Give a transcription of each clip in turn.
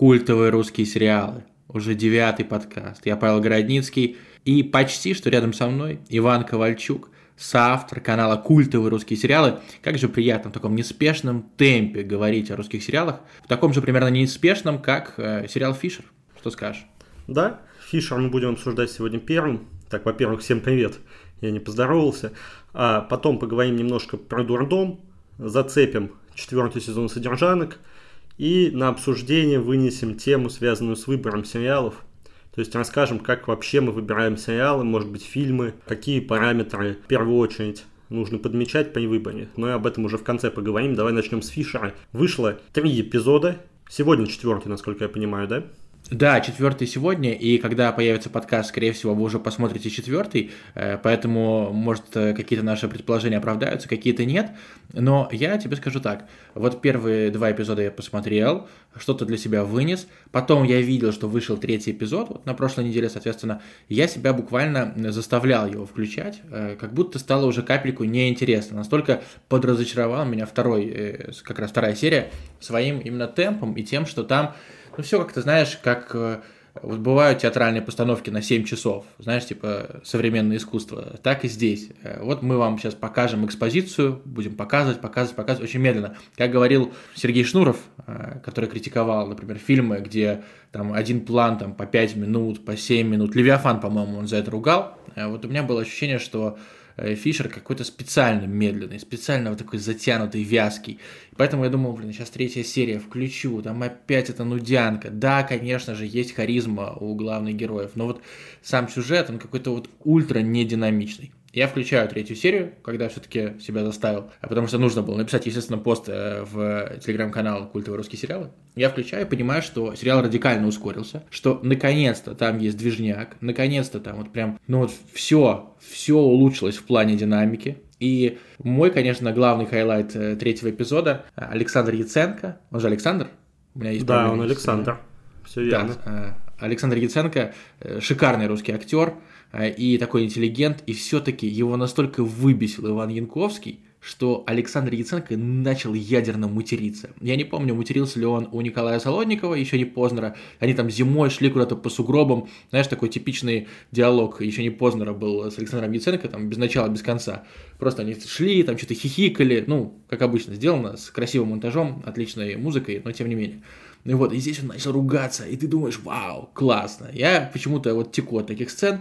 культовые русские сериалы. Уже девятый подкаст. Я Павел Городницкий и почти что рядом со мной Иван Ковальчук, соавтор канала «Культовые русские сериалы». Как же приятно в таком неспешном темпе говорить о русских сериалах, в таком же примерно неспешном, как э, сериал «Фишер». Что скажешь? Да, «Фишер» мы будем обсуждать сегодня первым. Так, во-первых, всем привет, я не поздоровался. А потом поговорим немножко про дурдом, зацепим четвертый сезон «Содержанок», и на обсуждение вынесем тему, связанную с выбором сериалов. То есть расскажем, как вообще мы выбираем сериалы, может быть, фильмы, какие параметры в первую очередь нужно подмечать при выборе. Мы об этом уже в конце поговорим. Давай начнем с Фишера. Вышло три эпизода. Сегодня четвертый, насколько я понимаю, да? Да, четвертый сегодня, и когда появится подкаст, скорее всего, вы уже посмотрите четвертый, э, поэтому, может, э, какие-то наши предположения оправдаются, какие-то нет. Но я тебе скажу так, вот первые два эпизода я посмотрел, что-то для себя вынес, потом я видел, что вышел третий эпизод, вот на прошлой неделе, соответственно, я себя буквально заставлял его включать, э, как будто стало уже капельку неинтересно, настолько подразочаровал меня второй, как раз вторая серия своим именно темпом и тем, что там ну, все как-то, знаешь, как э, вот бывают театральные постановки на 7 часов, знаешь, типа современное искусство. Так и здесь. Э, вот мы вам сейчас покажем экспозицию, будем показывать, показывать, показывать очень медленно. Как говорил Сергей Шнуров, э, который критиковал, например, фильмы, где там один план там по 5 минут, по 7 минут. Левиафан, по-моему, он за это ругал. Вот у меня было ощущение, что Фишер какой-то специально медленный, специально вот такой затянутый, вязкий. Поэтому я думал, блин, сейчас третья серия включу, там опять эта нудянка. Да, конечно же, есть харизма у главных героев, но вот сам сюжет, он какой-то вот ультра нединамичный. Я включаю третью серию, когда все-таки себя заставил, а потому что нужно было написать, естественно, пост э, в телеграм-канал «Культовые русские сериалы». Я включаю и понимаю, что сериал радикально ускорился, что наконец-то там есть движняк, наконец-то там вот прям, ну вот все, все улучшилось в плане динамики. И мой, конечно, главный хайлайт э, третьего эпизода – Александр Яценко, он же Александр? У меня есть да, он Александр, все верно. Да, Александр Яценко э, – шикарный русский актер – Э, и такой интеллигент, и все-таки его настолько выбесил Иван Янковский, что Александр Яценко начал ядерно материться. Я не помню, матерился ли он у Николая Солодникова, еще не Познера. Они там зимой шли куда-то по сугробам. Знаешь, такой типичный диалог еще не Познера был с Александром Яценко, там без начала, без конца. Просто они шли, там что-то хихикали. Ну, как обычно, сделано, с красивым монтажом, отличной музыкой, но тем не менее. Ну вот, и здесь он начал ругаться, и ты думаешь, вау, классно. Я почему-то вот теку от таких сцен,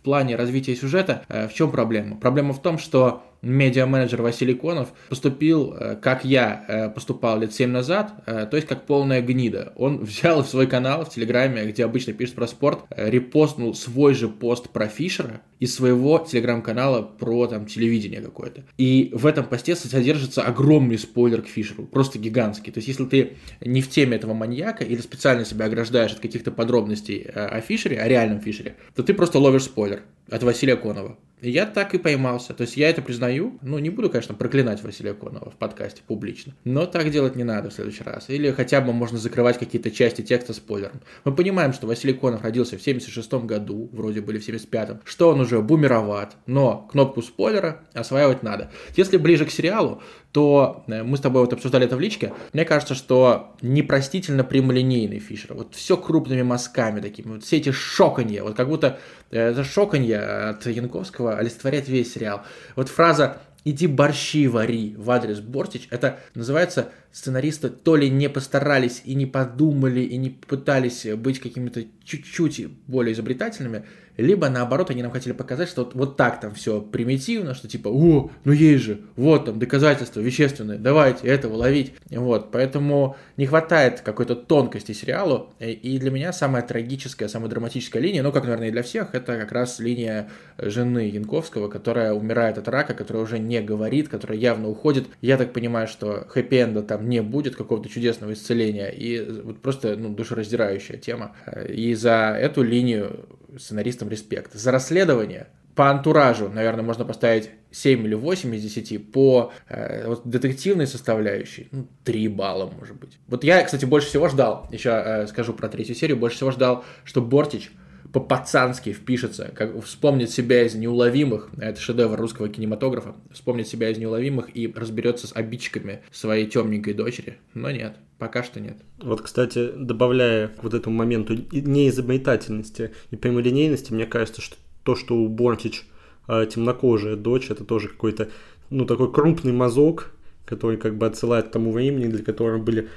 в плане развития сюжета, э, в чем проблема? Проблема в том, что медиа-менеджер Василий Конов поступил, э, как я э, поступал лет 7 назад, э, то есть как полная гнида. Он взял в свой канал в Телеграме, где обычно пишет про спорт, репостнул свой же пост про Фишера из своего Телеграм-канала про там телевидение какое-то. И в этом посте содержится огромный спойлер к Фишеру, просто гигантский. То есть если ты не в теме этого маньяка или специально себя ограждаешь от каких-то подробностей о Фишере, о реальном Фишере, то ты просто ловишь спойлер от Василия Конова. Я так и поймался. То есть я это признаю. Ну, не буду, конечно, проклинать Василия Конова в подкасте публично. Но так делать не надо в следующий раз. Или хотя бы можно закрывать какие-то части текста спойлером. Мы понимаем, что Василий Конов родился в 76 году, вроде были в 75-м, что он уже бумероват. Но кнопку спойлера осваивать надо. Если ближе к сериалу, то э, мы с тобой вот обсуждали это в личке. Мне кажется, что непростительно прямолинейный Фишер. Вот все крупными мазками такими. Вот все эти шоканья. Вот как будто э, это шоканье от Янковского олицетворяет весь сериал. Вот фраза «иди борщи вари» в адрес Бортич, это называется сценаристы то ли не постарались и не подумали, и не пытались быть какими-то чуть-чуть более изобретательными, либо наоборот они нам хотели показать, что вот, вот так там все примитивно, что типа, о, ну есть же, вот там доказательства вещественные, давайте этого ловить. Вот, поэтому не хватает какой-то тонкости сериалу, и для меня самая трагическая, самая драматическая линия, ну как, наверное, и для всех, это как раз линия жены Янковского, которая умирает от рака, которая уже не говорит, которая явно уходит. Я так понимаю, что хэппи-энда там не будет, какого-то чудесного исцеления, и вот просто ну, душераздирающая тема. И за эту линию сценаристам респект. За расследование по антуражу, наверное, можно поставить 7 или 8 из 10, по э, вот, детективной составляющей, ну, 3 балла, может быть. Вот я, кстати, больше всего ждал, еще э, скажу про третью серию, больше всего ждал, что Бортич по-пацански впишется, как вспомнит себя из неуловимых, это шедевр русского кинематографа, вспомнит себя из неуловимых и разберется с обидчиками своей темненькой дочери. Но нет, пока что нет. Вот, кстати, добавляя к вот этому моменту неизобретательности и прямолинейности, мне кажется, что то, что у Бортич э, темнокожая дочь, это тоже какой-то, ну, такой крупный мазок, который как бы отсылает к тому времени, для которого были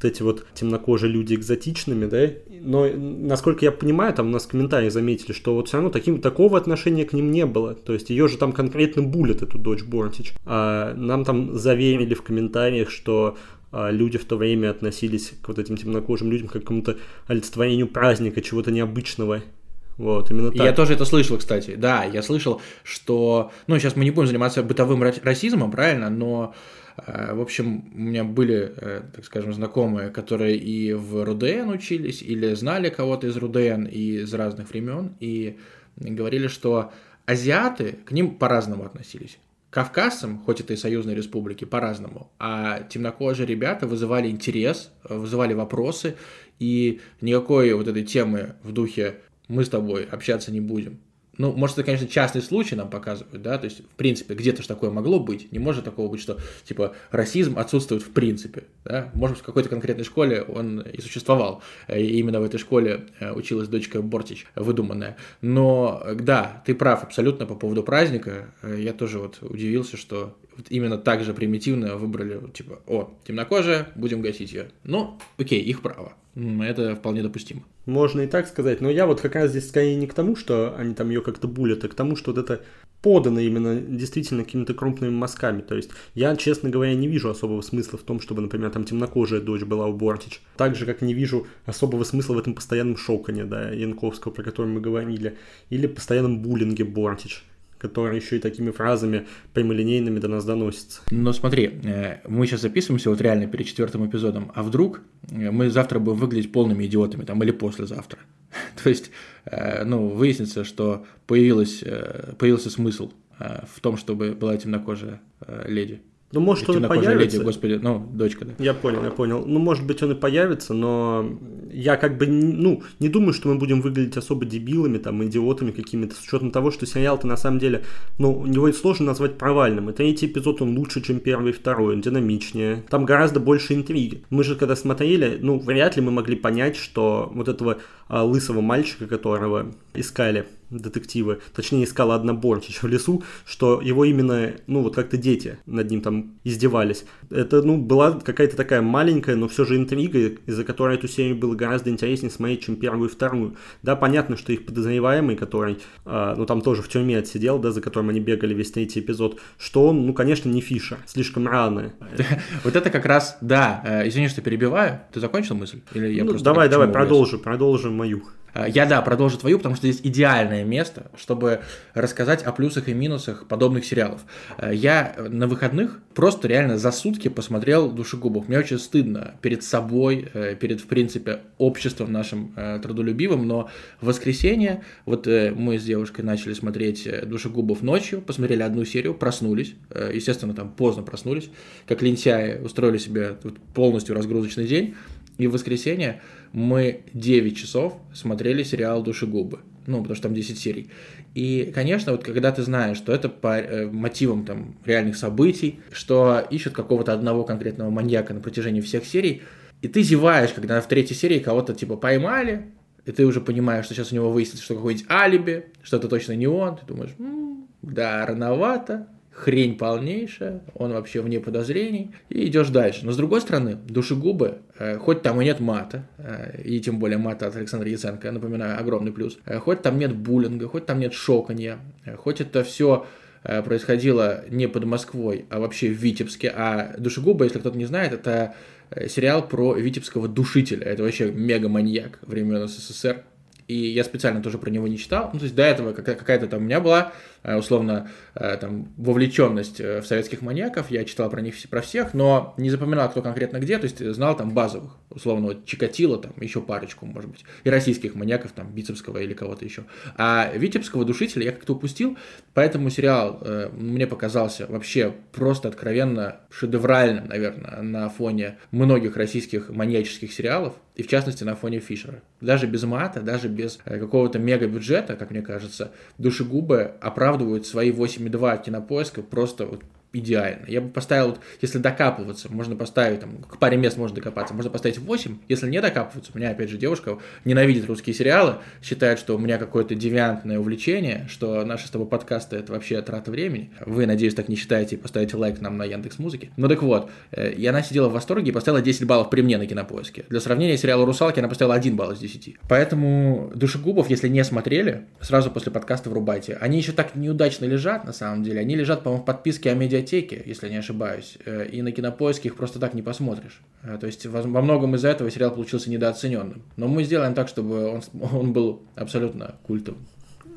вот эти вот темнокожие люди экзотичными, да, но, насколько я понимаю, там у нас в комментариях заметили, что вот все равно таким, такого отношения к ним не было, то есть ее же там конкретно булят, эту дочь Бортич, а нам там заверили в комментариях, что а, люди в то время относились к вот этим темнокожим людям как к какому-то олицетворению праздника, чего-то необычного, вот, именно так. Я тоже это слышал, кстати. Да, я слышал, что... Ну, сейчас мы не будем заниматься бытовым расизмом, правильно, но в общем, у меня были, э, так скажем, знакомые, которые и в РУДН учились, или знали кого-то из РУДН и из разных времен, и говорили, что азиаты к ним по-разному относились. Кавказцам, хоть это и союзные республики, по-разному, а темнокожие ребята вызывали интерес, вызывали вопросы, и никакой вот этой темы в духе «мы с тобой общаться не будем», ну, может, это, конечно, частный случай нам показывают, да, то есть, в принципе, где-то же такое могло быть, не может такого быть, что, типа, расизм отсутствует в принципе, да, может, в какой-то конкретной школе он и существовал, и именно в этой школе э, училась дочка Бортич, выдуманная, но, да, ты прав абсолютно по поводу праздника, э, я тоже вот удивился, что вот именно так же примитивно выбрали, типа, о, темнокожая, будем гасить ее, ну, окей, их право, это вполне допустимо. Можно и так сказать, но я вот как раз здесь скорее не к тому, что они там ее как-то булят, а к тому, что вот это подано именно действительно какими-то крупными мазками. То есть я, честно говоря, не вижу особого смысла в том, чтобы, например, там темнокожая дочь была у Бортич. Так же, как не вижу особого смысла в этом постоянном шокане, да, Янковского, про который мы говорили, или постоянном буллинге Бортич который еще и такими фразами прямолинейными до нас доносится. Но смотри, э, мы сейчас записываемся вот реально перед четвертым эпизодом, а вдруг э, мы завтра будем выглядеть полными идиотами, там, или послезавтра. То есть, э, ну, выяснится, что появилось, появился смысл в том, чтобы была темнокожая леди. Ну, может, он и появится. Леди, господи, ну, дочка, да. Я понял, я понял. Ну, может быть, он и появится, но я как бы, ну, не думаю, что мы будем выглядеть особо дебилами, там, идиотами какими-то, с учетом того, что сериал-то на самом деле, ну, его сложно назвать провальным. И третий эпизод, он лучше, чем первый и второй, он динамичнее. Там гораздо больше интриги. Мы же, когда смотрели, ну, вряд ли мы могли понять, что вот этого лысого мальчика, которого искали детективы, точнее искала одна Борчич в лесу, что его именно, ну вот как-то дети над ним там издевались. Это, ну, была какая-то такая маленькая, но все же интрига, из-за которой эту серию было гораздо интереснее смотреть, чем первую и вторую. Да, понятно, что их подозреваемый, который, э, ну там тоже в тюрьме отсидел, да, за которым они бегали весь третий эпизод, что он, ну, конечно, не Фишер, слишком рано. Вот это как раз, да, э, извини, что перебиваю, ты закончил мысль? Или я ну, давай, давай, продолжим, продолжим мою. Э, я, да, продолжу твою, потому что здесь идеальное место, чтобы рассказать о плюсах и минусах подобных сериалов. Э, я на выходных просто реально за сутки посмотрел «Душегубов». Мне очень стыдно перед собой, э, перед, в принципе, обществом нашим трудолюбивым, но в воскресенье вот мы с девушкой начали смотреть «Душегубов» ночью, посмотрели одну серию, проснулись, естественно, там поздно проснулись, как лентяи устроили себе полностью разгрузочный день, и в воскресенье мы 9 часов смотрели сериал «Душегубы». Ну, потому что там 10 серий. И, конечно, вот когда ты знаешь, что это по э, мотивам там реальных событий, что ищут какого-то одного конкретного маньяка на протяжении всех серий, и ты зеваешь, когда в третьей серии кого-то типа поймали, и ты уже понимаешь, что сейчас у него выяснится, что какой-нибудь алиби, что это точно не он, ты думаешь, м-м, да, рановато, хрень полнейшая, он вообще вне подозрений, и идешь дальше. Но с другой стороны, душегубы, э, хоть там и нет мата, э, и тем более мата от Александра Яценко, я напоминаю, огромный плюс, э, хоть там нет буллинга, хоть там нет шоканья, хоть это все происходило не под Москвой, а вообще в Витебске, а душегубы, если кто-то не знает, это сериал про витебского душителя, это вообще мега-маньяк времен СССР, и я специально тоже про него не читал. Ну, то есть до этого какая-то там у меня была, э, условно, э, там, вовлеченность э, в советских маньяков, я читал про них про всех, но не запоминал, кто конкретно где, то есть знал там базовых, условно, вот Чикатило, там, еще парочку, может быть, и российских маньяков, там, Бицепского или кого-то еще. А Витебского душителя я как-то упустил, поэтому сериал э, мне показался вообще просто откровенно шедевральным, наверное, на фоне многих российских маньяческих сериалов, и в частности на фоне Фишера. Даже без мата, даже без э, какого-то мега бюджета, как мне кажется, душегубы оправдывают свои 8,2 кинопоиска просто идеально. Я бы поставил, если докапываться, можно поставить, там, к паре мест можно докопаться, можно поставить 8. Если не докапываться, у меня, опять же, девушка ненавидит русские сериалы, считает, что у меня какое-то девиантное увлечение, что наши с тобой подкасты это вообще трата времени. Вы, надеюсь, так не считаете и поставите лайк нам на Яндекс Музыке. Ну так вот, э, и она сидела в восторге и поставила 10 баллов при мне на кинопоиске. Для сравнения, сериала «Русалки» она поставила 1 балл из 10. Поэтому «Душегубов», если не смотрели, сразу после подкаста врубайте. Они еще так неудачно лежат, на самом деле. Они лежат, по-моему, в подписке о медиа медиатеке, если не ошибаюсь, э, и на кинопоиске их просто так не посмотришь. Э, то есть во многом из-за этого сериал получился недооцененным. Но мы сделаем так, чтобы он, он был абсолютно культовым.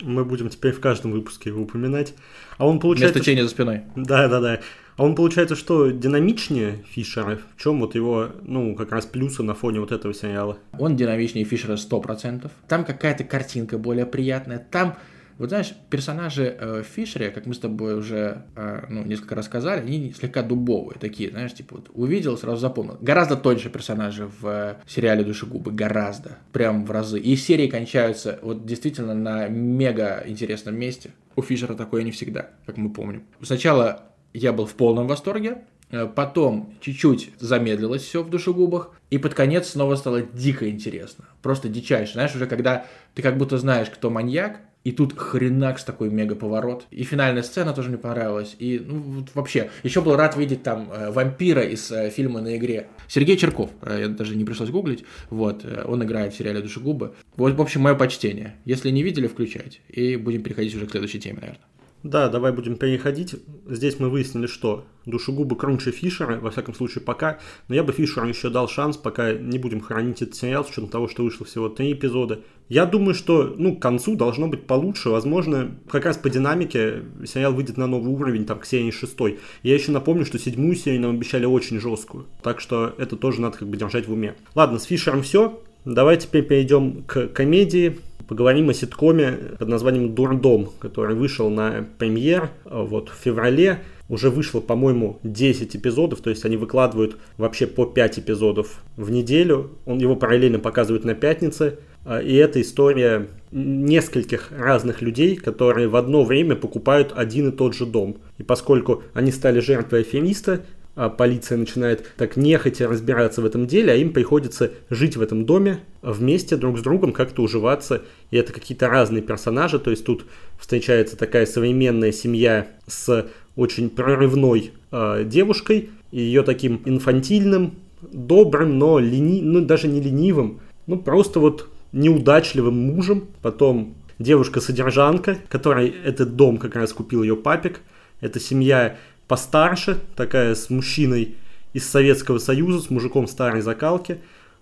Мы будем теперь в каждом выпуске его упоминать. А он получается... Без течения за спиной. Да, да, да. А он получается, что динамичнее Фишера? В чем вот его, ну, как раз плюсы на фоне вот этого сериала? Он динамичнее Фишера 100%. Там какая-то картинка более приятная. Там вот знаешь, персонажи э, Фишере, как мы с тобой уже э, ну, несколько раз сказали, они слегка дубовые, такие, знаешь, типа вот увидел, сразу запомнил. Гораздо тоньше персонажи в э, сериале «Душегубы», гораздо, прям в разы. И серии кончаются вот действительно на мега интересном месте. У Фишера такое не всегда, как мы помним. Сначала я был в полном восторге, э, Потом чуть-чуть замедлилось все в душегубах, и под конец снова стало дико интересно. Просто дичайше. Знаешь, уже когда ты как будто знаешь, кто маньяк, и тут хренакс такой мега поворот. И финальная сцена тоже мне понравилась. И ну, вот вообще, еще был рад видеть там э, вампира из э, фильма на игре. Сергей Черков, э, я даже не пришлось гуглить. Вот, э, он играет в сериале Душегубы. Вот, в общем, мое почтение. Если не видели, включайте. И будем переходить уже к следующей теме, наверное. Да, давай будем переходить. Здесь мы выяснили, что душегубы круче Фишера, во всяком случае пока. Но я бы Фишеру еще дал шанс, пока не будем хранить этот сериал, с учетом того, что вышло всего три эпизода. Я думаю, что ну, к концу должно быть получше. Возможно, как раз по динамике сериал выйдет на новый уровень, там, к серии шестой. Я еще напомню, что седьмую серию нам обещали очень жесткую. Так что это тоже надо как бы держать в уме. Ладно, с Фишером все. Давай теперь перейдем к комедии. Поговорим о ситкоме под названием «Дурдом», который вышел на премьер э, вот, в феврале. Уже вышло, по-моему, 10 эпизодов, то есть они выкладывают вообще по 5 эпизодов в неделю. Он его параллельно показывает на пятнице. Э, и это история нескольких разных людей, которые в одно время покупают один и тот же дом. И поскольку они стали жертвой афериста, а полиция начинает так нехотя разбираться в этом деле, а им приходится жить в этом доме вместе друг с другом, как-то уживаться. И это какие-то разные персонажи, то есть тут встречается такая современная семья с очень прорывной э, девушкой, и ее таким инфантильным, добрым, но лени... ну, даже не ленивым, ну просто вот неудачливым мужем. Потом девушка-содержанка, которой этот дом как раз купил ее папик. Это семья постарше, такая с мужчиной из Советского Союза, с мужиком старой закалки.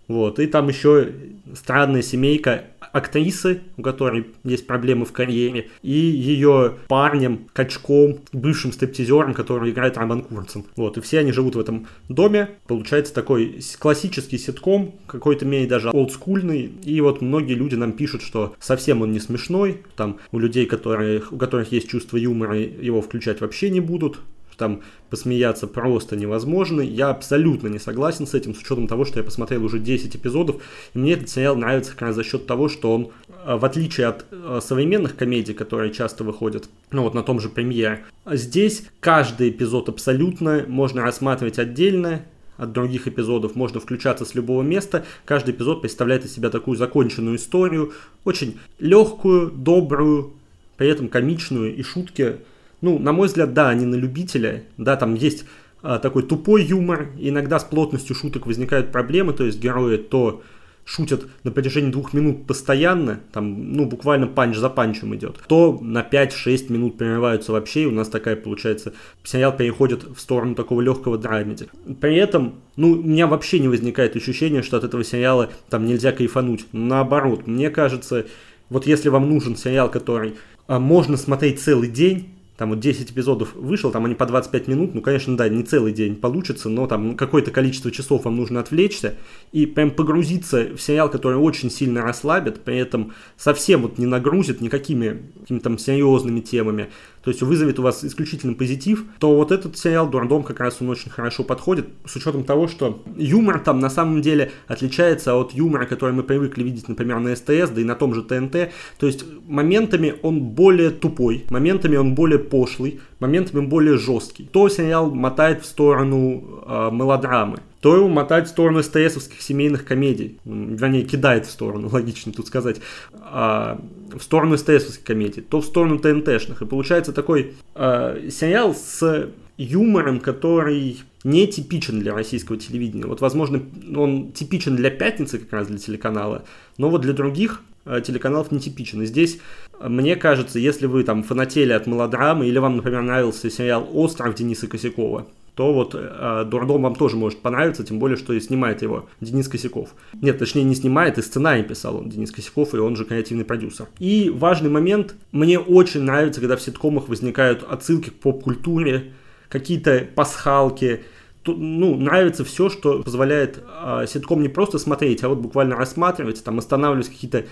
Вот. И там еще странная семейка актрисы, у которой есть проблемы в карьере, и ее парнем, качком, бывшим стриптизером, который играет Роман Курцин. Вот, и все они живут в этом доме. Получается такой классический ситком, какой-то мере даже олдскульный. И вот многие люди нам пишут, что совсем он не смешной. Там у людей, которые, у которых есть чувство юмора, его включать вообще не будут там посмеяться просто невозможно. Я абсолютно не согласен с этим, с учетом того, что я посмотрел уже 10 эпизодов, и мне этот сериал нравится как раз за счет того, что он, э, в отличие от э, современных комедий, которые часто выходят, ну вот на том же премьере, здесь каждый эпизод абсолютно можно рассматривать отдельно, от других эпизодов, можно включаться с любого места. Каждый эпизод представляет из себя такую законченную историю, очень легкую, добрую, при этом комичную, и шутки ну, на мой взгляд, да, они на любителя, да, там есть а, такой тупой юмор, иногда с плотностью шуток возникают проблемы, то есть герои то шутят на протяжении двух минут постоянно, там, ну, буквально панч за панчем идет, то на 5-6 минут прерываются вообще, и у нас такая, получается, сериал переходит в сторону такого легкого драмеди. При этом, ну, у меня вообще не возникает ощущения, что от этого сериала там нельзя кайфануть. Наоборот, мне кажется, вот если вам нужен сериал, который а, можно смотреть целый день, там вот 10 эпизодов вышло, там они по 25 минут, ну, конечно, да, не целый день получится, но там какое-то количество часов вам нужно отвлечься и прям погрузиться в сериал, который очень сильно расслабит, при этом совсем вот не нагрузит никакими какими-то там серьезными темами. То есть вызовет у вас исключительно позитив, то вот этот сериал «Дурдом» как раз он очень хорошо подходит, с учетом того, что юмор там на самом деле отличается от юмора, который мы привыкли видеть, например, на СТС, да и на том же ТНТ, то есть моментами он более тупой, моментами он более пошлый, моментами более жесткий. То сериал мотает в сторону э, мелодрамы, то мотает в сторону СТСовских семейных комедий. Вернее, кидает в сторону, логично тут сказать. А, в сторону СТСовских комедий, то в сторону ТНТшных. И получается такой а, сериал с юмором, который не типичен для российского телевидения. Вот, возможно, он типичен для пятницы, как раз для телеканала, но вот для других а, телеканалов нетипичен. И здесь, мне кажется, если вы там фанатели от мелодрамы, или вам, например, нравился сериал «Остров» Дениса Косякова, то вот э, Дурдом вам тоже может понравиться, тем более, что и снимает его Денис Косяков. Нет, точнее не снимает, и сценарий писал он, Денис Косяков, и он же креативный продюсер. И важный момент, мне очень нравится, когда в ситкомах возникают отсылки к поп-культуре, какие-то пасхалки, ну, нравится все, что позволяет э, ситком не просто смотреть, а вот буквально рассматривать, там останавливать какие-то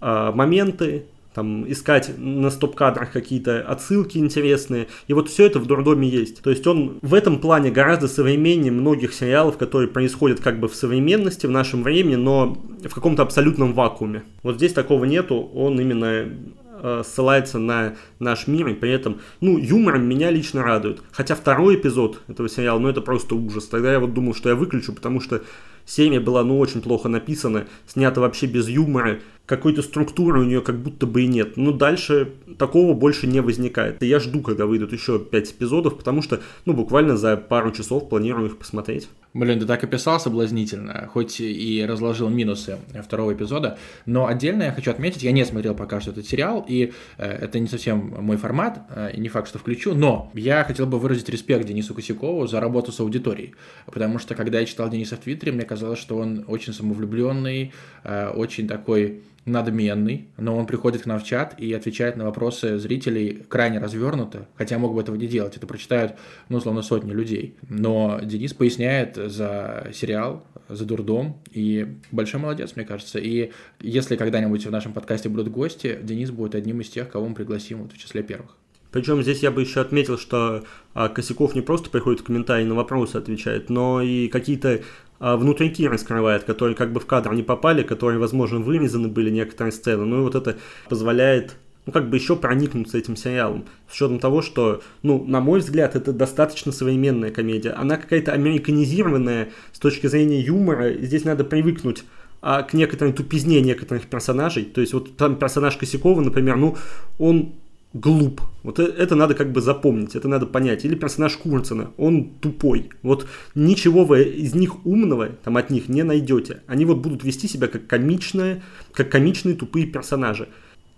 э, моменты, там, искать на стоп-кадрах какие-то отсылки интересные. И вот все это в Дурдоме есть. То есть он в этом плане гораздо современнее многих сериалов, которые происходят как бы в современности, в нашем времени, но в каком-то абсолютном вакууме. Вот здесь такого нету, он именно э, ссылается на наш мир, и при этом, ну, юмором меня лично радует. Хотя второй эпизод этого сериала, ну, это просто ужас. Тогда я вот думал, что я выключу, потому что серия была, ну, очень плохо написана, снята вообще без юмора, какой-то структуры у нее как будто бы и нет. Но дальше такого больше не возникает. И я жду, когда выйдут еще 5 эпизодов, потому что, ну, буквально за пару часов планирую их посмотреть. Блин, ты так описал соблазнительно, хоть и разложил минусы второго эпизода, но отдельно я хочу отметить, я не смотрел пока что этот сериал, и э, это не совсем мой формат, э, и не факт, что включу, но я хотел бы выразить респект Денису Косякову за работу с аудиторией, потому что когда я читал Дениса в Твиттере, мне казалось, что он очень самовлюбленный, э, очень такой надменный, но он приходит к нам в чат и отвечает на вопросы зрителей крайне развернуто, хотя мог бы этого не делать, это прочитают, ну, условно, сотни людей. Но Денис поясняет за сериал, за дурдом, и большой молодец, мне кажется. И если когда-нибудь в нашем подкасте будут гости, Денис будет одним из тех, кого мы пригласим вот в числе первых. Причем здесь я бы еще отметил, что а, Косяков не просто приходит в комментарии на вопросы отвечает, но и какие-то а, внутренки раскрывает, которые как бы в кадр не попали, которые, возможно, вырезаны были некоторые сцены. Ну и вот это позволяет ну, как бы еще проникнуться этим сериалом. С учетом того, что, ну, на мой взгляд, это достаточно современная комедия. Она какая-то американизированная с точки зрения юмора. Здесь надо привыкнуть а, к некоторой тупизне некоторых персонажей. То есть вот там персонаж Косякова, например, ну, он глуп. Вот э, это надо как бы запомнить, это надо понять. Или персонаж Курцена, он тупой. Вот ничего вы из них умного там от них не найдете. Они вот будут вести себя как комичные, как комичные тупые персонажи.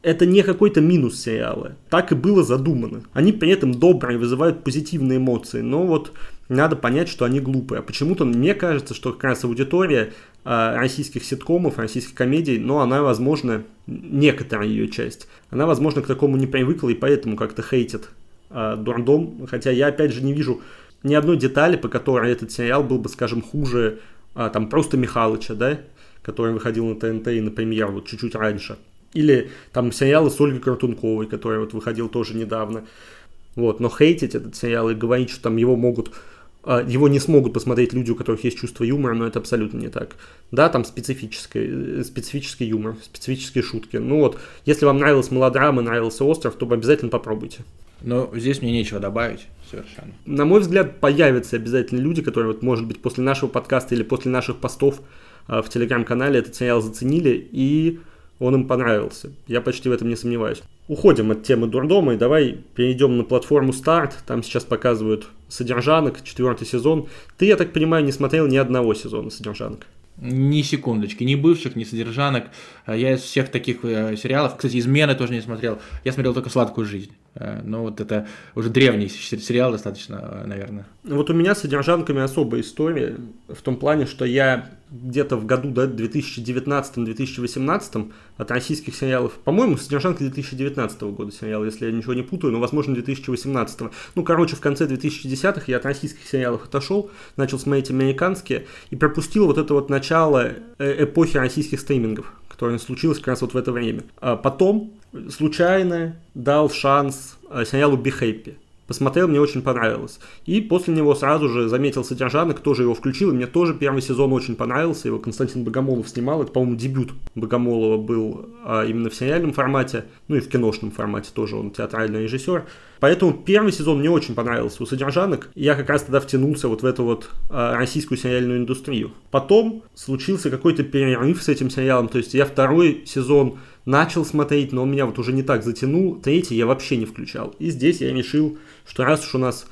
Это не какой-то минус сериала. Так и было задумано. Они при этом добрые, вызывают позитивные эмоции, но вот надо понять, что они глупые. А почему-то мне кажется, что как раз аудитория э, российских ситкомов, российских комедий, но она, возможно, некоторая ее часть, она, возможно, к такому не привыкла и поэтому как-то хейтит э, Дурдом. Хотя я, опять же, не вижу ни одной детали, по которой этот сериал был бы, скажем, хуже э, там просто Михалыча, да, который выходил на ТНТ и на премьер вот чуть-чуть раньше. Или там сериалы с Ольгой Картунковой, который вот выходил тоже недавно. Вот, но хейтить этот сериал и говорить, что там его могут а, его не смогут посмотреть люди, у которых есть чувство юмора, но это абсолютно не так. Да, там специфический, э, специфический юмор, специфические шутки. Ну вот, если вам нравилась мелодрама, нравился остров, то обязательно попробуйте. Но здесь мне нечего добавить совершенно. На мой взгляд, появятся обязательно люди, которые, вот, может быть, после нашего подкаста или после наших постов э, в телеграм-канале этот сериал заценили и он им понравился. Я почти в этом не сомневаюсь. Уходим от темы дурдома и давай перейдем на платформу Старт. Там сейчас показывают содержанок, четвертый сезон. Ты, я так понимаю, не смотрел ни одного сезона содержанок. Ни секундочки, ни бывших, ни содержанок. Я из всех таких э, сериалов, кстати, «Измены» тоже не смотрел. Я смотрел только «Сладкую жизнь». Э, но вот это уже древний сериал достаточно, э, наверное. Вот у меня с содержанками особая история в том плане, что я где-то в году да, 2019-2018 от российских сериалов, по-моему, содержанка 2019 года сериал, если я ничего не путаю, но, возможно, 2018. Ну, короче, в конце 2010-х я от российских сериалов отошел, начал смотреть американские и пропустил вот это вот начало эпохи российских стримингов которое случилось как раз вот в это время. А потом случайно дал шанс э, сериалу «Be Happy». Посмотрел, мне очень понравилось. И после него сразу же заметил содержанок, тоже его включил. И мне тоже первый сезон очень понравился. Его Константин Богомолов снимал. Это, по-моему, дебют Богомолова был а, именно в сериальном формате. Ну и в киношном формате тоже он театральный режиссер. Поэтому первый сезон мне очень понравился у содержанок. Я как раз тогда втянулся вот в эту вот а, российскую сериальную индустрию. Потом случился какой-то перерыв с этим сериалом. То есть я второй сезон начал смотреть, но он меня вот уже не так затянул. Третий я вообще не включал. И здесь я решил, что раз уж у нас э,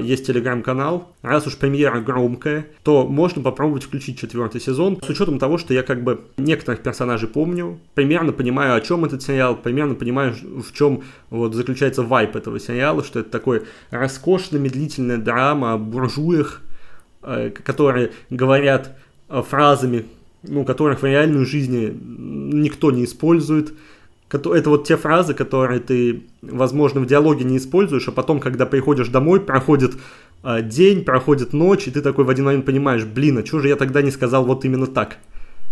есть телеграм-канал, раз уж премьера громкая, то можно попробовать включить четвертый сезон. С учетом того, что я как бы некоторых персонажей помню, примерно понимаю, о чем этот сериал, примерно понимаю, в чем вот заключается вайп этого сериала, что это такой роскошная медлительная драма о буржуях, э, которые говорят э, фразами, ну, которых в реальной жизни никто не использует. Это вот те фразы, которые ты, возможно, в диалоге не используешь, а потом, когда приходишь домой, проходит э, день, проходит ночь, и ты такой в один момент понимаешь, блин, а что же я тогда не сказал вот именно так?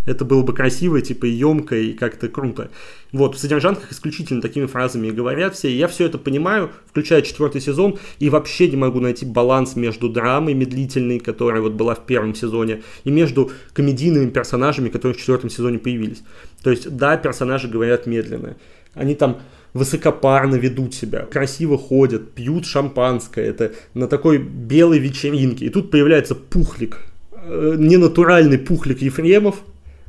Это было бы красиво, типа, и емко, и как-то круто. Вот, в содержанках исключительно такими фразами и говорят все. И я все это понимаю, включая четвертый сезон, и вообще не могу найти баланс между драмой медлительной, которая вот была в первом сезоне, и между комедийными персонажами, которые в четвертом сезоне появились. То есть, да, персонажи говорят медленно. Они там высокопарно ведут себя, красиво ходят, пьют шампанское, это на такой белой вечеринке. И тут появляется пухлик, э, ненатуральный пухлик Ефремов,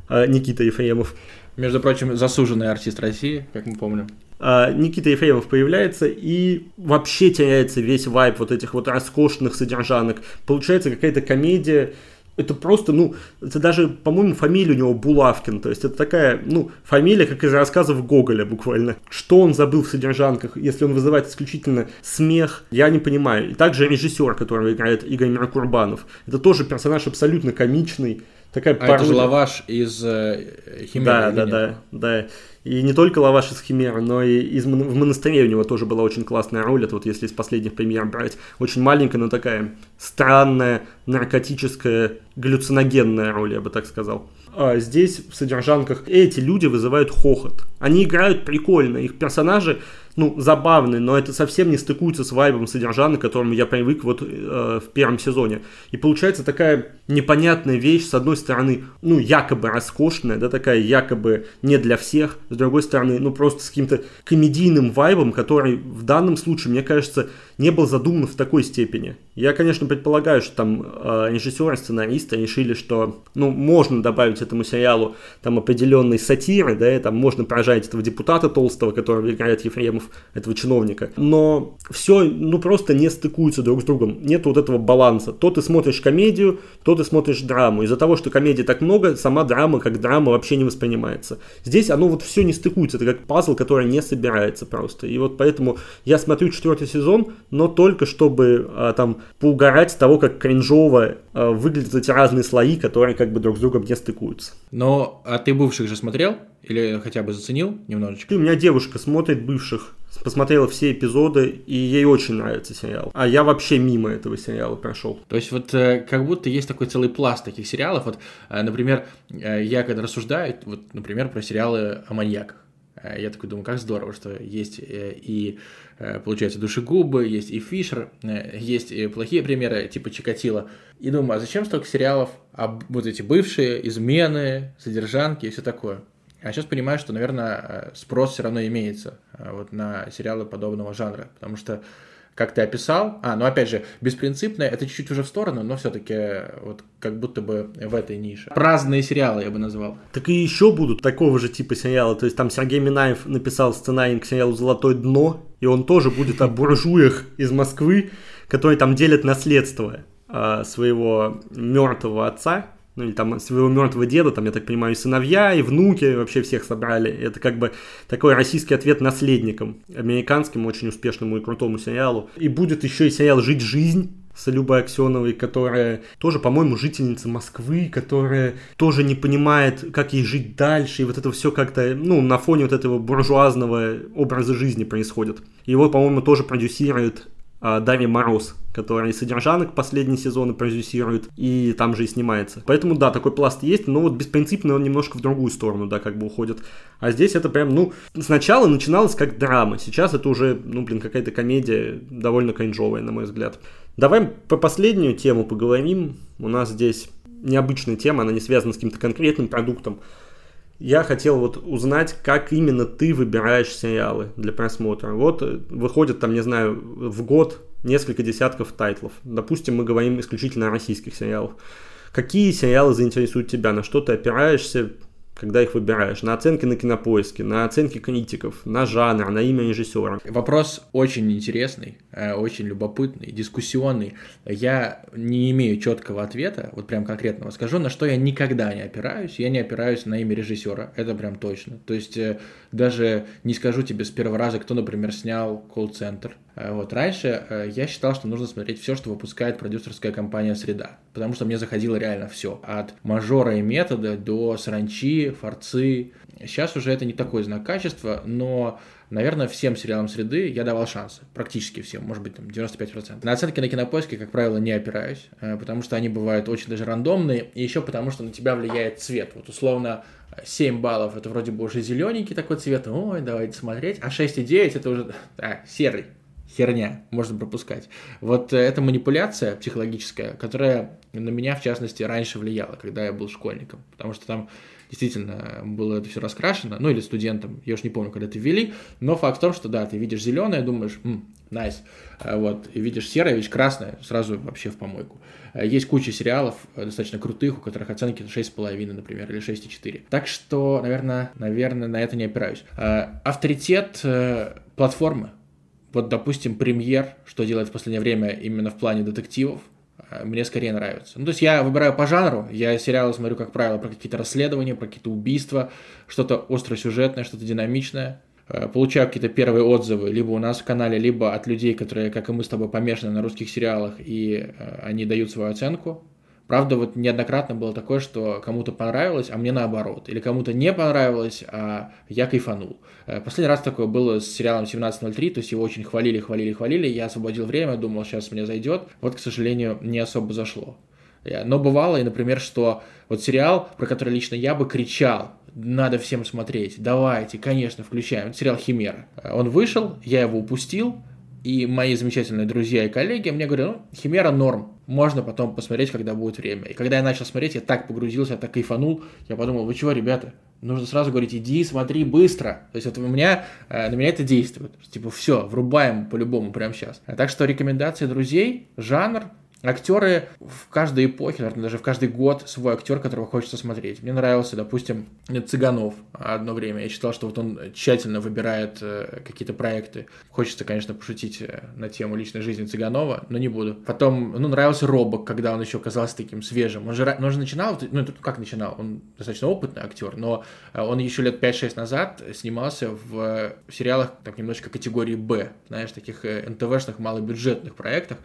Никита Ефремов. Между прочим, заслуженный артист России, как мы помним. А, Никита Ефремов появляется, и вообще теряется весь вайп вот этих вот роскошных содержанок. Получается какая-то комедия, это просто, ну, это даже, по-моему, фамилия у него Булавкин, то есть это такая, ну, фамилия, как из рассказов Гоголя буквально. Что он забыл в содержанках, если он вызывает исключительно смех, я не понимаю. И также режиссер, которого играет Игорь Миркурбанов, это тоже персонаж абсолютно комичный, Такая а это же лаваш из э, Химеры. Да, да, да, да. И не только лаваш из Химеры, но и из, в монастыре у него тоже была очень классная роль. Это вот если из последних премьер брать. Очень маленькая, но такая странная, наркотическая, галлюциногенная роль, я бы так сказал. А здесь в содержанках эти люди вызывают хохот. Они играют прикольно, их персонажи ну, забавный, но это совсем не стыкуется с вайбом содержания, к которому я привык вот э, в первом сезоне. И получается такая непонятная вещь, с одной стороны, ну, якобы роскошная, да, такая якобы не для всех, с другой стороны, ну, просто с каким-то комедийным вайбом, который в данном случае, мне кажется, не был задуман в такой степени. Я, конечно, предполагаю, что там э, режиссеры, сценаристы решили, что, ну, можно добавить этому сериалу там определенные сатиры, да, и там можно поражать этого депутата толстого, которого играет Ефремов, этого чиновника. Но все, ну, просто не стыкуются друг с другом. Нет вот этого баланса. То ты смотришь комедию, то ты смотришь драму. Из-за того, что комедии так много, сама драма как драма вообще не воспринимается. Здесь оно вот все не стыкуется. Это как пазл, который не собирается просто. И вот поэтому я смотрю четвертый сезон, но только чтобы а, там поугарать с того, как кринжово а, выглядят эти разные слои, которые как бы друг с другом не стыкуются. Но, а ты бывших же смотрел? Или хотя бы заценил немножечко? У меня девушка смотрит бывших, посмотрела все эпизоды, и ей очень нравится сериал. А я вообще мимо этого сериала прошел. То есть вот э, как будто есть такой целый пласт таких сериалов. Вот, э, например, э, я когда рассуждаю, вот, например, про сериалы о маньяках. Я такой думаю, как здорово, что есть и, получается, душегубы, есть и Фишер, есть и плохие примеры, типа Чикатило. И думаю, а зачем столько сериалов, а вот эти бывшие, измены, содержанки и все такое? А сейчас понимаю, что, наверное, э, спрос все равно имеется э, вот на сериалы подобного жанра, потому что как ты описал, а, ну опять же, беспринципное, это чуть-чуть уже в сторону, но все-таки вот как будто бы в этой нише. Праздные сериалы я бы назвал. Так и еще будут такого же типа сериала, то есть там Сергей Минаев написал сценарий к сериалу «Золотое дно», и он тоже будет о буржуях из Москвы, которые там делят наследство своего мертвого отца, ну или там своего мертвого деда, там, я так понимаю, и сыновья, и внуки вообще всех собрали. Это как бы такой российский ответ наследникам, американским очень успешному и крутому сериалу. И будет еще и сериал «Жить жизнь», с Любой Аксеновой, которая тоже, по-моему, жительница Москвы, которая тоже не понимает, как ей жить дальше, и вот это все как-то, ну, на фоне вот этого буржуазного образа жизни происходит. Его, по-моему, тоже продюсирует Дарья Мороз, которая и «Содержанок» последние сезоны продюсирует, и там же и снимается. Поэтому, да, такой пласт есть, но вот беспринципно он немножко в другую сторону, да, как бы уходит. А здесь это прям, ну, сначала начиналось как драма, сейчас это уже, ну, блин, какая-то комедия довольно кринжовая, на мой взгляд. Давай по последнюю тему поговорим. У нас здесь необычная тема, она не связана с каким-то конкретным продуктом. Я хотел вот узнать, как именно ты выбираешь сериалы для просмотра. Вот э, выходит там, не знаю, в год несколько десятков тайтлов. Допустим, мы говорим исключительно о российских сериалах. Какие сериалы заинтересуют тебя, на что ты опираешься, когда их выбираешь? На оценки на кинопоиске, на оценки критиков, на жанр, на имя режиссера? Вопрос очень интересный, э, очень любопытный, дискуссионный. Я не имею четкого ответа, вот прям конкретного скажу, на что я никогда не опираюсь. Я не опираюсь на имя режиссера, это прям точно. То есть э, даже не скажу тебе с первого раза, кто, например, снял колл-центр. Э, вот раньше я считал, что нужно смотреть все, что выпускает продюсерская компания «Среда», потому что мне заходило реально все. От мажора и метода до саранчи, форцы. Сейчас уже это не такой знак качества, но, наверное, всем сериалам среды я давал шансы. Практически всем, может быть, там 95%. На оценки на кинопоиске, как правило, не опираюсь, э, потому что они бывают очень даже рандомные, и еще потому что на тебя влияет цвет. Вот условно 7 баллов это вроде бы уже зелененький такой цвет, ой, давайте смотреть, а 6,9 это уже а, серый, херня, можно пропускать. Вот э, эта манипуляция психологическая, которая на меня, в частности, раньше влияла, когда я был школьником, потому что там действительно было это все раскрашено, ну или студентам, я уж не помню, когда это ввели, но факт в том, что да, ты видишь зеленое, думаешь, найс, nice. вот, и видишь серое, видишь красное, сразу вообще в помойку. Э, есть куча сериалов э, достаточно крутых, у которых оценки 6,5, например, или 6,4. Так что, наверное, наверное, на это не опираюсь. Э, авторитет платформы. Вот, допустим, премьер, что делает в последнее время именно в плане детективов, Э, мне скорее нравится. Ну, то есть я выбираю по жанру, я сериалы смотрю, как правило, про какие-то расследования, про какие-то убийства, что-то остросюжетное, что-то динамичное. Э, получаю какие-то первые отзывы либо у нас в канале, либо от людей, которые, как и мы с тобой, помешаны на русских сериалах, и э, они дают свою оценку. Правда, вот неоднократно было такое, что кому-то понравилось, а мне наоборот. Или кому-то не понравилось, а я кайфанул. Э, последний раз такое было с сериалом 17.03, то есть его очень хвалили, хвалили, хвалили. Я освободил время, думал, сейчас мне зайдет. Вот, к сожалению, не особо зашло. Но бывало, и, например, что вот сериал, про который лично я бы кричал, надо всем смотреть, давайте, конечно, включаем. Это сериал «Химера». Он вышел, я его упустил, и мои замечательные друзья и коллеги мне говорят, ну, Химера норм, можно потом посмотреть, когда будет время. И когда я начал смотреть, я так погрузился, я так кайфанул, я подумал, вы чего, ребята, нужно сразу говорить, иди, смотри быстро. То есть это у меня, э, на меня это действует. Типа, все, врубаем по-любому прямо сейчас. Так что рекомендации друзей, жанр, Актеры в каждой эпохе, наверное, даже в каждый год свой актер, которого хочется смотреть. Мне нравился, допустим, Цыганов одно время. Я считал, что вот он тщательно выбирает э, какие-то проекты. Хочется, конечно, пошутить э, на тему личной жизни Цыганова, но не буду. Потом, ну, нравился Робок, когда он еще казался таким свежим. Он же, он же начинал, ну, как начинал, он достаточно опытный актер, но э, он еще лет 5-6 назад снимался в сериалах, так, немножечко категории «Б», знаешь, таких НТВшных малобюджетных проектах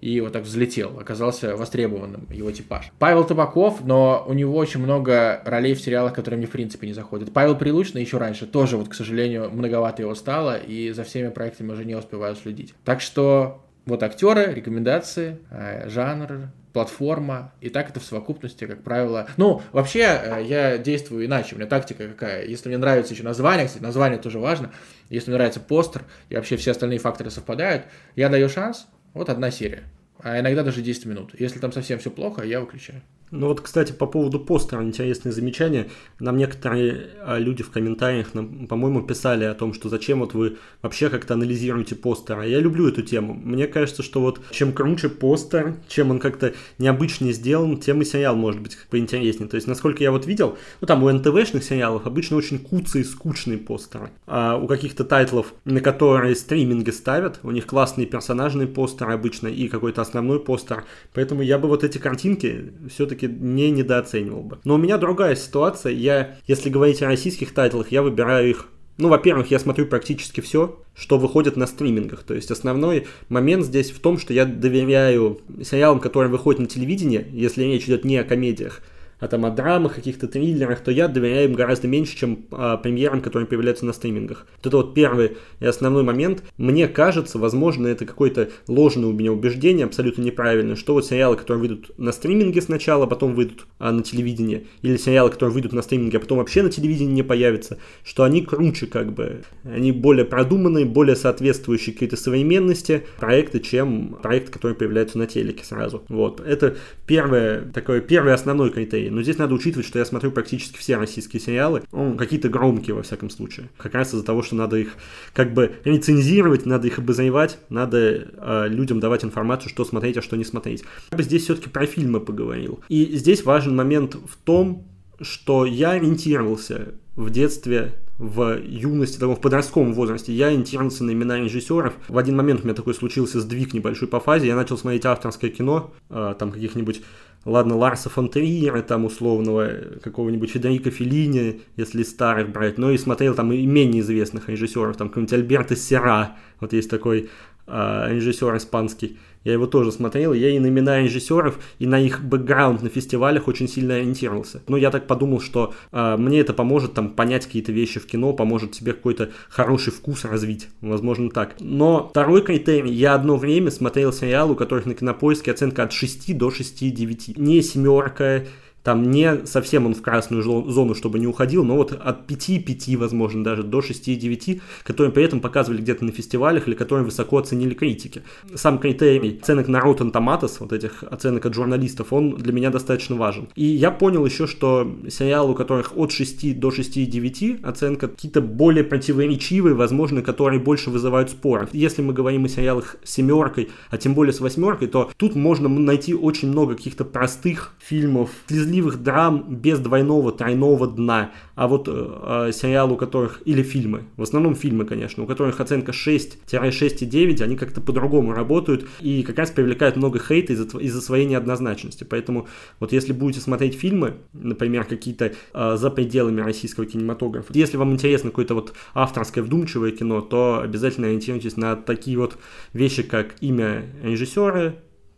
и вот так взлетел, оказался востребованным его типаж. Павел Табаков, но у него очень много ролей в сериалах, которые мне в принципе не заходят. Павел Прилучный еще раньше тоже, вот, к сожалению, многовато его стало, и за всеми проектами уже не успеваю следить. Так что вот актеры, рекомендации, э, жанр, платформа, и так это в совокупности, как правило. Ну, вообще, э, я действую иначе, у меня тактика какая. Если мне нравится еще название, кстати, название тоже важно, если мне нравится постер, и вообще все остальные факторы совпадают, я даю шанс, вот одна серия. А иногда даже 10 минут. Если там совсем все плохо, я выключаю. Ну вот, кстати, по поводу постера интересное замечание. Нам некоторые а, люди в комментариях, по-моему, писали о том, что зачем вот вы вообще как-то анализируете постер. Я люблю эту тему. Мне кажется, что вот чем круче постер, чем он как-то необычнее сделан, тем и сериал может быть поинтереснее. То есть, насколько я вот видел, ну там у НТВшных сериалов обычно очень куцые, скучные постеры. А у каких-то тайтлов, на которые стриминги ставят, у них классные персонажные постеры обычно и какой-то основной постер. Поэтому я бы вот эти картинки все-таки все-таки не недооценивал бы. Но у меня другая ситуация. Я, если говорить о российских тайтлах, я выбираю их ну, во-первых, я смотрю практически все, что выходит на стримингах. То есть основной момент здесь в том, что я доверяю сериалам, которые выходят на телевидении, если речь идет не о комедиях, а там о драмах, каких-то триллерах, то я доверяю им гораздо меньше, чем а, премьерам, которые появляются на стримингах. Вот это вот первый и основной момент. Мне кажется, возможно, это какое-то ложное у меня убеждение, абсолютно неправильное, что вот сериалы, которые выйдут на стриминге сначала, а потом выйдут а, на телевидении, или сериалы, которые выйдут на стриминге, а потом вообще на телевидении не появятся, что они круче как бы, они более продуманные, более соответствующие какой-то современности проекты, чем проекты, которые появляются на телеке сразу. Вот. Это первое, такое, первый основной критерий. Но здесь надо учитывать, что я смотрю практически все российские сериалы, ну, какие-то громкие во всяком случае. Как раз из-за того, что надо их как бы рецензировать, надо их обозревать, надо э, людям давать информацию, что смотреть, а что не смотреть. Я бы здесь все-таки про фильмы поговорил. И здесь важен момент в том, что я ориентировался в детстве в юности, в подростковом возрасте, я ориентировался на имена режиссеров. В один момент у меня такой случился сдвиг небольшой по фазе, я начал смотреть авторское кино, э, там каких-нибудь ладно, Ларса фон Триера, там, условного, какого-нибудь Федерико Феллини, если старых брать, но и смотрел там и менее известных режиссеров, там, какой-нибудь Альберто Сера, вот есть такой э, режиссер испанский, я его тоже смотрел, я и на имена режиссеров, и на их бэкграунд на фестивалях очень сильно ориентировался. Но я так подумал, что э, мне это поможет там понять какие-то вещи в кино, поможет себе какой-то хороший вкус развить, возможно так. Но второй критерий, я одно время смотрел сериалы, у которых на кинопоиске оценка от 6 до 6,9. Не семерка, там не совсем он в красную зону, чтобы не уходил, но вот от 5-5, возможно, даже до 6-9, которые при этом показывали где-то на фестивалях или которые высоко оценили критики. Сам критерий оценок на Rotten Tomatoes, вот этих оценок от журналистов, он для меня достаточно важен. И я понял еще, что сериалы, у которых от 6 до 6,9 оценка, какие-то более противоречивые, возможно, которые больше вызывают споры. Если мы говорим о сериалах с семеркой, а тем более с восьмеркой, то тут можно найти очень много каких-то простых фильмов, слезли справедливых драм без двойного, тройного дна. А вот э, сериалы, у которых, или фильмы, в основном фильмы, конечно, у которых оценка 6-6,9, они как-то по-другому работают и как раз привлекают много хейта из-за, из своей неоднозначности. Поэтому вот если будете смотреть фильмы, например, какие-то э, за пределами российского кинематографа, если вам интересно какое-то вот авторское вдумчивое кино, то обязательно ориентируйтесь на такие вот вещи, как имя режиссера,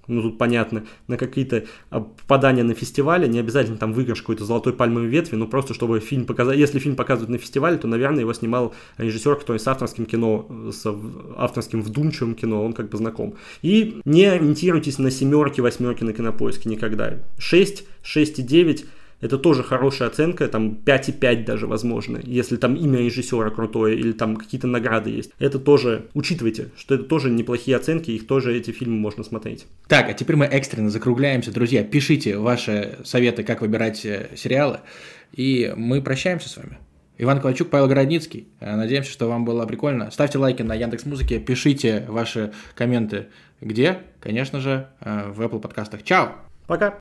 ну тут понятно, на какие-то а, попадания на фестивале, не обязательно там выигрыш какой-то золотой пальмовой ветви, но просто чтобы фильм показать, если фильм показывают на фестивале, то, наверное, его снимал режиссер, который с авторским кино, с авторским вдумчивым кино, он как бы знаком. И не ориентируйтесь на семерки, восьмерки на кинопоиске никогда. 6, 6,9 это тоже хорошая оценка, там 5,5 даже возможно, если там имя режиссера крутое или там какие-то награды есть. Это тоже, учитывайте, что это тоже неплохие оценки, их тоже эти фильмы можно смотреть. Так, а теперь мы экстренно закругляемся, друзья, пишите ваши советы, как выбирать э, сериалы, и мы прощаемся с вами. Иван Ковальчук, Павел Городницкий. Э, надеемся, что вам было прикольно. Ставьте лайки на Яндекс Музыке, пишите ваши комменты где? Конечно же, э, в Apple подкастах. Чао! Пока!